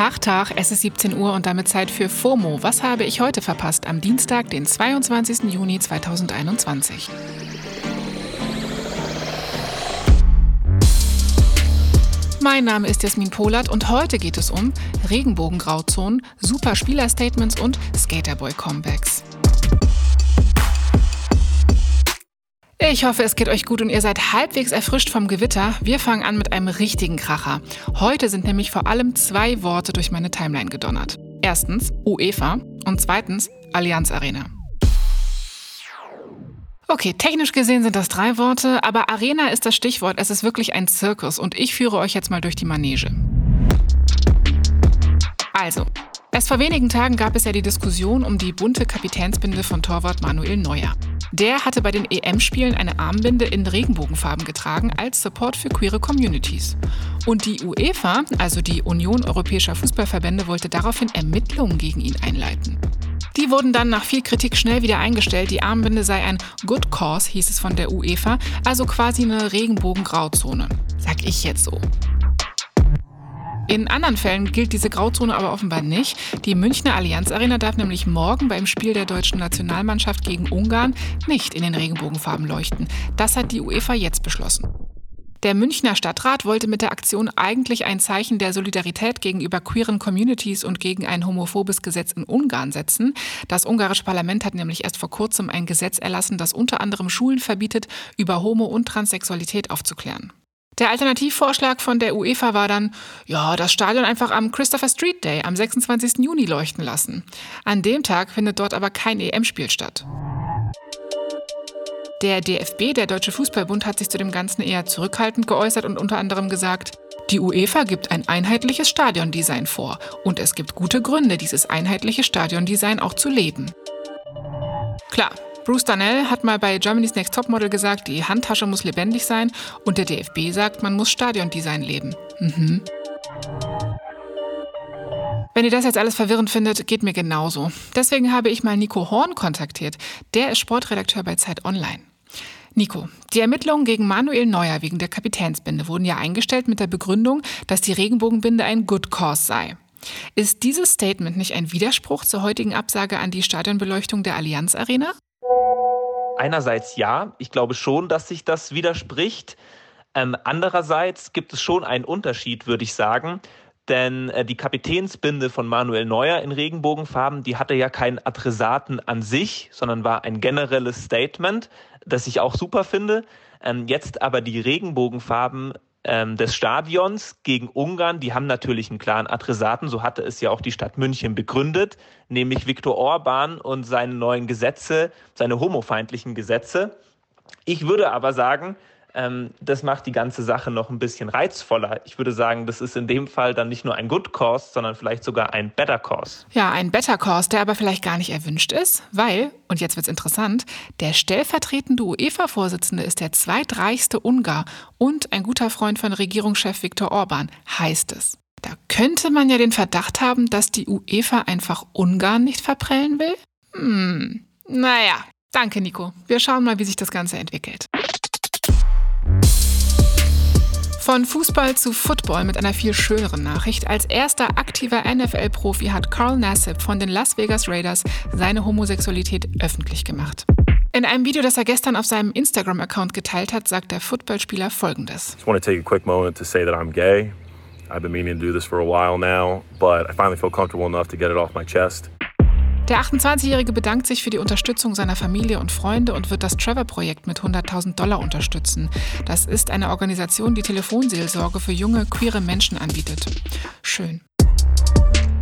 Tag, Tag, es ist 17 Uhr und damit Zeit für FOMO. Was habe ich heute verpasst? Am Dienstag, den 22. Juni 2021. Mein Name ist Jasmin Polat und heute geht es um Regenbogengrauzonen, super Spielerstatements und Skaterboy-Comebacks. Ich hoffe, es geht euch gut und ihr seid halbwegs erfrischt vom Gewitter. Wir fangen an mit einem richtigen Kracher. Heute sind nämlich vor allem zwei Worte durch meine Timeline gedonnert. Erstens UEFA und zweitens Allianz Arena. Okay, technisch gesehen sind das drei Worte, aber Arena ist das Stichwort. Es ist wirklich ein Zirkus und ich führe euch jetzt mal durch die Manege. Also, Erst vor wenigen Tagen gab es ja die Diskussion um die bunte Kapitänsbinde von Torwart Manuel Neuer. Der hatte bei den EM-Spielen eine Armbinde in Regenbogenfarben getragen als Support für queere Communities. Und die UEFA, also die Union Europäischer Fußballverbände, wollte daraufhin Ermittlungen gegen ihn einleiten. Die wurden dann nach viel Kritik schnell wieder eingestellt. Die Armbinde sei ein Good Cause, hieß es von der UEFA, also quasi eine Regenbogengrauzone. Sag ich jetzt so. In anderen Fällen gilt diese Grauzone aber offenbar nicht. Die Münchner Allianz Arena darf nämlich morgen beim Spiel der deutschen Nationalmannschaft gegen Ungarn nicht in den Regenbogenfarben leuchten. Das hat die UEFA jetzt beschlossen. Der Münchner Stadtrat wollte mit der Aktion eigentlich ein Zeichen der Solidarität gegenüber queeren Communities und gegen ein homophobes Gesetz in Ungarn setzen. Das ungarische Parlament hat nämlich erst vor kurzem ein Gesetz erlassen, das unter anderem Schulen verbietet, über Homo- und Transsexualität aufzuklären. Der Alternativvorschlag von der UEFA war dann, ja, das Stadion einfach am Christopher Street Day am 26. Juni leuchten lassen. An dem Tag findet dort aber kein EM-Spiel statt. Der DFB, der Deutsche Fußballbund, hat sich zu dem Ganzen eher zurückhaltend geäußert und unter anderem gesagt, die UEFA gibt ein einheitliches Stadiondesign vor und es gibt gute Gründe, dieses einheitliche Stadiondesign auch zu leben. Klar, Bruce Darnell hat mal bei Germany's Next Topmodel gesagt, die Handtasche muss lebendig sein und der DFB sagt, man muss Stadiondesign leben. Mhm. Wenn ihr das jetzt alles verwirrend findet, geht mir genauso. Deswegen habe ich mal Nico Horn kontaktiert. Der ist Sportredakteur bei Zeit Online. Nico, die Ermittlungen gegen Manuel Neuer wegen der Kapitänsbinde wurden ja eingestellt mit der Begründung, dass die Regenbogenbinde ein Good Cause sei. Ist dieses Statement nicht ein Widerspruch zur heutigen Absage an die Stadionbeleuchtung der Allianz Arena? Einerseits ja, ich glaube schon, dass sich das widerspricht. Ähm, andererseits gibt es schon einen Unterschied, würde ich sagen. Denn äh, die Kapitänsbinde von Manuel Neuer in Regenbogenfarben, die hatte ja keinen Adressaten an sich, sondern war ein generelles Statement, das ich auch super finde. Ähm, jetzt aber die Regenbogenfarben ähm, des Stadions gegen Ungarn, die haben natürlich einen klaren Adressaten, so hatte es ja auch die Stadt München begründet, nämlich Viktor Orban und seine neuen Gesetze, seine homofeindlichen Gesetze. Ich würde aber sagen, ähm, das macht die ganze Sache noch ein bisschen reizvoller. Ich würde sagen, das ist in dem Fall dann nicht nur ein Good Cause, sondern vielleicht sogar ein Better Cause. Ja, ein Better Cause, der aber vielleicht gar nicht erwünscht ist, weil, und jetzt wird's interessant, der stellvertretende UEFA-Vorsitzende ist der zweitreichste Ungar und ein guter Freund von Regierungschef Viktor Orban, heißt es. Da könnte man ja den Verdacht haben, dass die UEFA einfach Ungarn nicht verprellen will? Hm, naja, danke Nico. Wir schauen mal, wie sich das Ganze entwickelt. Von Fußball zu Football mit einer viel schöneren Nachricht. Als erster aktiver NFL-Profi hat Carl Nassib von den Las Vegas Raiders seine Homosexualität öffentlich gemacht. In einem Video, das er gestern auf seinem Instagram-Account geteilt hat, sagt der Footballspieler folgendes. I want to take a quick moment to say that I'm gay. I've been meaning to do this for a while now, but I finally feel comfortable enough to get it off my chest. Der 28-Jährige bedankt sich für die Unterstützung seiner Familie und Freunde und wird das Trevor-Projekt mit 100.000 Dollar unterstützen. Das ist eine Organisation, die Telefonseelsorge für junge, queere Menschen anbietet. Schön.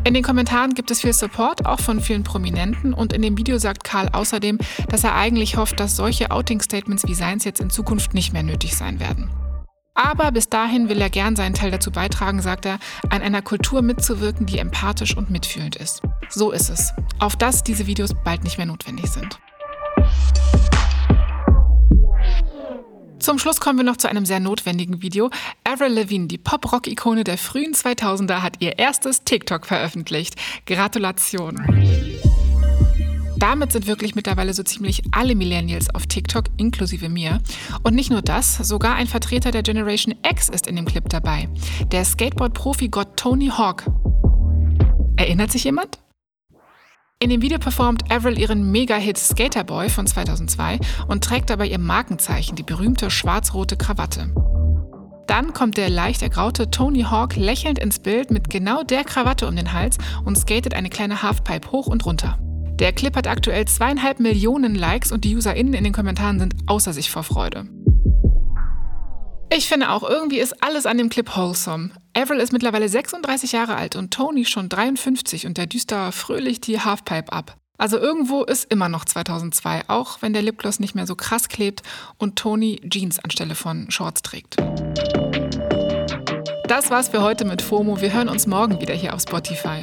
In den Kommentaren gibt es viel Support, auch von vielen Prominenten. Und in dem Video sagt Karl außerdem, dass er eigentlich hofft, dass solche Outing-Statements wie seins jetzt in Zukunft nicht mehr nötig sein werden. Aber bis dahin will er gern seinen Teil dazu beitragen, sagt er, an einer Kultur mitzuwirken, die empathisch und mitfühlend ist. So ist es. Auf das diese Videos bald nicht mehr notwendig sind. Zum Schluss kommen wir noch zu einem sehr notwendigen Video. Avril Lavigne, die Pop-Rock-Ikone der frühen 2000er, hat ihr erstes TikTok veröffentlicht. Gratulation! Damit sind wirklich mittlerweile so ziemlich alle Millennials auf TikTok, inklusive mir. Und nicht nur das, sogar ein Vertreter der Generation X ist in dem Clip dabei. Der Skateboard-Profi-Gott Tony Hawk. Erinnert sich jemand? In dem Video performt Avril ihren Mega-Hit Skaterboy von 2002 und trägt dabei ihr Markenzeichen, die berühmte schwarz-rote Krawatte. Dann kommt der leicht ergraute Tony Hawk lächelnd ins Bild mit genau der Krawatte um den Hals und skatet eine kleine Halfpipe hoch und runter. Der Clip hat aktuell zweieinhalb Millionen Likes und die UserInnen in den Kommentaren sind außer sich vor Freude. Ich finde auch, irgendwie ist alles an dem Clip wholesome. Avril ist mittlerweile 36 Jahre alt und Tony schon 53 und der düst da fröhlich die Halfpipe ab. Also irgendwo ist immer noch 2002, auch wenn der Lipgloss nicht mehr so krass klebt und Tony Jeans anstelle von Shorts trägt. Das war's für heute mit FOMO. Wir hören uns morgen wieder hier auf Spotify.